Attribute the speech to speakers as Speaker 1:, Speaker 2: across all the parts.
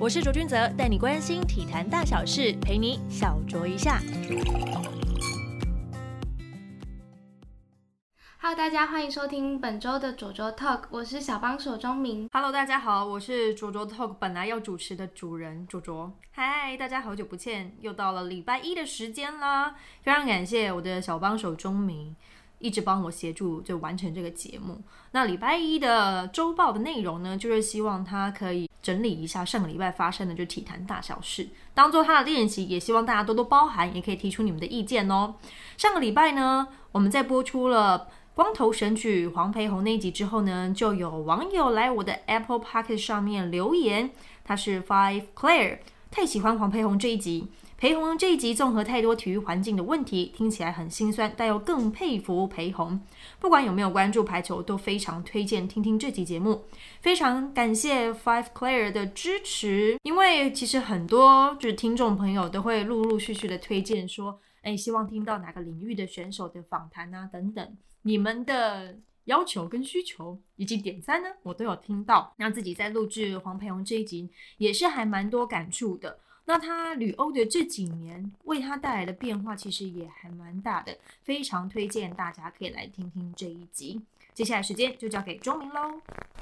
Speaker 1: 我是卓君泽，带你关心体坛大小事，陪你小酌一下。
Speaker 2: Hello，大家欢迎收听本周的卓卓 Talk，我是小帮手钟明。
Speaker 1: Hello，大家好，我是卓卓 Talk 本来要主持的主人卓卓。嗨，大家好久不见，又到了礼拜一的时间啦！非常感谢我的小帮手钟明。一直帮我协助就完成这个节目。那礼拜一的周报的内容呢，就是希望他可以整理一下上个礼拜发生的就体坛大小事，当做他的练习，也希望大家多多包涵，也可以提出你们的意见哦。上个礼拜呢，我们在播出了光头神曲黄培红那一集之后呢，就有网友来我的 Apple p o c k e t 上面留言，他是 Five Claire，太喜欢黄培红这一集。裴红这一集综合太多体育环境的问题，听起来很心酸，但又更佩服裴红。不管有没有关注排球，都非常推荐听听这集节目。非常感谢 Five Claire 的支持，因为其实很多就是听众朋友都会陆陆续续的推荐说，哎，希望听到哪个领域的选手的访谈啊等等。你们的要求跟需求以及点赞呢，我都有听到。那自己在录制黄培红这一集，也是还蛮多感触的。那他旅欧的这几年为他带来的变化，其实也还蛮大的，非常推荐大家可以来听听这一集。接下来时间就交给钟明喽。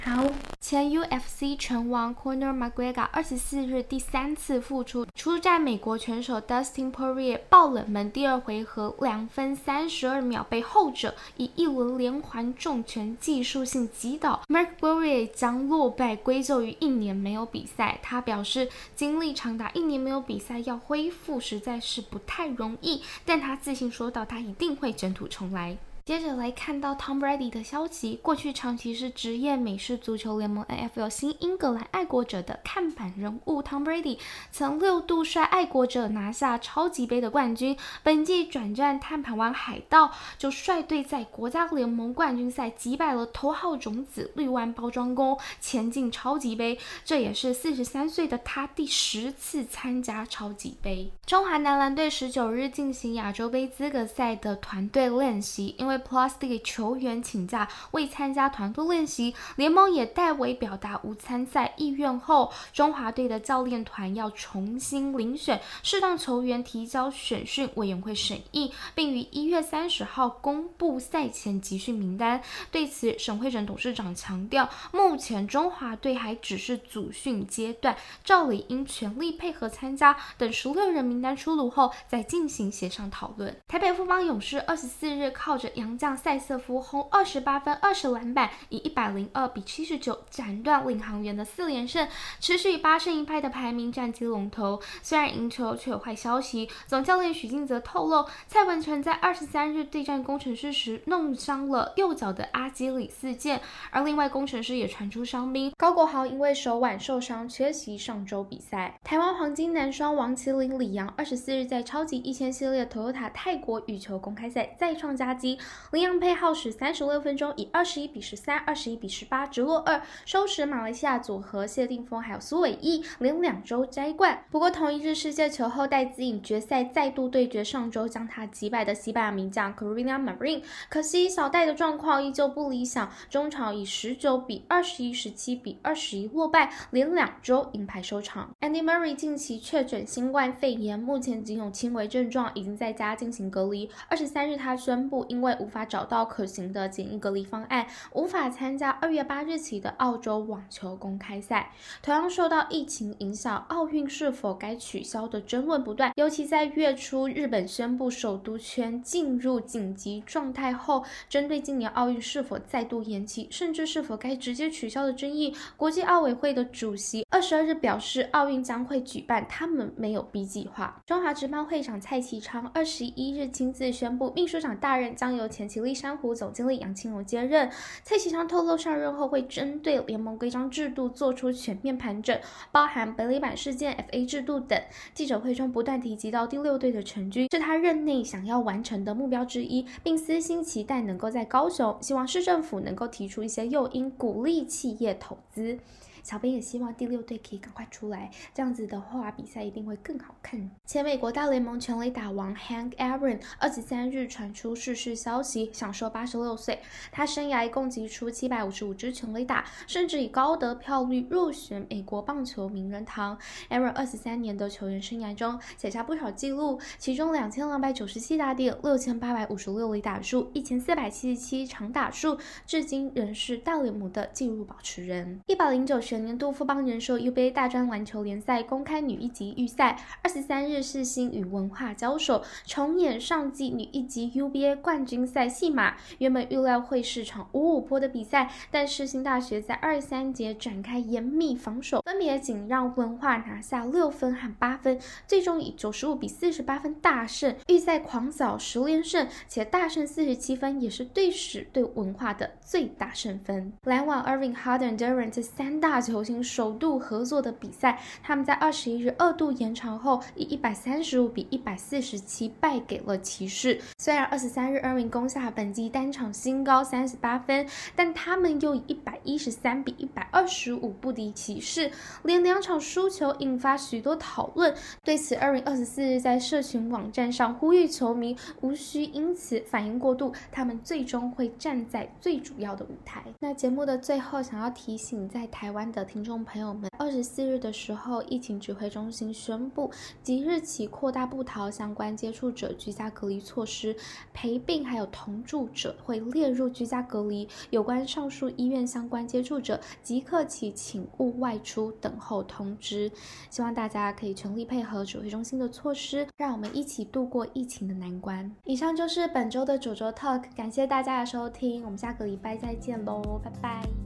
Speaker 2: 好，前 UFC 拳王 Corner McGregor 二十四日第三次复出，出战美国拳手 Dustin Poirier 爆冷门第二回合两分三十二秒被后者以一轮连环重拳技术性击倒，McGregor 将落败归咎于一年没有比赛。他表示，经历长达一年没有比赛，要恢复实在是不太容易，但他自信说道，他一定会卷土重来。接着来看到 Tom Brady 的消息，过去长期是职业美式足球联盟 NFL 新英格兰爱国者的看板人物 Tom Brady，曾六度率爱国者拿下超级杯的冠军。本季转战碳盘湾海盗，就率队在国家联盟冠军赛击败了头号种子绿湾包装工，前进超级杯。这也是四十三岁的他第十次参加超级杯。中华男篮队十九日进行亚洲杯资格赛的团队练习，因为 Plastic 球员请假未参加团队练习，联盟也代为表达无参赛意愿后，中华队的教练团要重新遴选适当球员，提交选训委员会审议，并于一月三十号公布赛前集训名单。对此，沈慧仁董事长强调，目前中华队还只是组训阶段，照理应全力配合参加，等十六人名单出炉后再进行协商讨论。台北富邦勇士二十四日靠着杨将塞瑟夫轰二十八分、二十篮板，以一百零二比七十九斩断领航员的四连胜，持续以八胜一败的排名占据龙头。虽然赢球，却有坏消息。总教练许晋泽透露，蔡文成在二十三日对战工程师时弄伤了右脚的阿基里斯腱，而另外工程师也传出伤兵高国豪因为手腕受伤缺席上周比赛。台湾黄金男双王麒麟李阳二十四日在超级一千系列 Toyota 泰国羽球公开赛再创佳绩，李阳配耗时三十六分钟，以二十一比十三、二十一比十八直落二，收拾马来西亚组合谢定峰还有苏伟毅，连两周摘冠。不过同一日世界球后戴资颖决赛再度对决上周将他击败的西班牙名将 c a r i n a Marin，可惜小戴的状况依旧不理想，中场以十九比二十一、十七比二十一落败，连两周银牌收场。Andy Murray 近期确诊新冠肺炎，目前仅有轻微症状，已经在家进行隔离。二十三日他宣布，因为无无法找到可行的检疫隔离方案，无法参加二月八日起的澳洲网球公开赛。同样受到疫情影响，奥运是否该取消的争论不断。尤其在月初日本宣布首都圈进入紧急状态后，针对今年奥运是否再度延期，甚至是否该直接取消的争议，国际奥委会的主席二十二日表示，奥运将会举办，他们没有 B 计划。中华职棒会长蔡其昌二十一日亲自宣布，秘书长大任将由前奇力珊瑚总经理杨清荣接任。蔡其昌透露，上任后会针对联盟规章制度做出全面盘整，包含本垒板事件、FA 制度等。记者会中不断提及到第六队的成军是他任内想要完成的目标之一，并私心期待能够在高雄，希望市政府能够提出一些诱因，鼓励企业投资。小编也希望第六队可以赶快出来，这样子的话比赛一定会更好看。前美国大联盟全垒打王 Hank Aaron 二十三日传出逝世消息，享受八十六岁。他生涯一共击出七百五十五支全垒打，甚至以高得票率入选美国棒球名人堂。Aaron 二十三年的球员生涯中写下不少纪录，其中两千两百九十七打点、六千八百五十六垒打数、一千四百七十七长打数，至今仍是大联盟的纪录保持人。一百零九学年度富邦人寿 UBA 大专篮球联赛公开女一级预赛，二十三日世新与文化交手，重演上季女一级 UBA 冠军赛戏码。原本预料会是场五五波的比赛，但世新大学在二三节展开严密防守，分别仅让文化拿下六分和八分，最终以九十五比四十八分大胜，预赛狂扫十连胜，且大胜四十七分，也是队史对文化的最大胜分。篮网 Irving Harden Durant 这三大球星首度合作的比赛，他们在二十一日二度延长后，以一百三十五比一百四十七败给了骑士。虽然二十三日 Erin 攻下本季单场新高三十八分，但他们又以一百一十三比一百二十五不敌骑士，连两场输球，引发许多讨论。对此，Irving 二十四日在社群网站上呼吁球迷无需因此反应过度，他们最终会站在最主要的舞台。那节目的最后，想要提醒在台湾的的听众朋友们，二十四日的时候，疫情指挥中心宣布，即日起扩大布逃相关接触者居家隔离措施，陪病还有同住者会列入居家隔离。有关上述医院相关接触者，即刻起请勿外出，等候通知。希望大家可以全力配合指挥中心的措施，让我们一起度过疫情的难关。以上就是本周的九州 Talk，感谢大家的收听，我们下个礼拜再见喽，拜拜。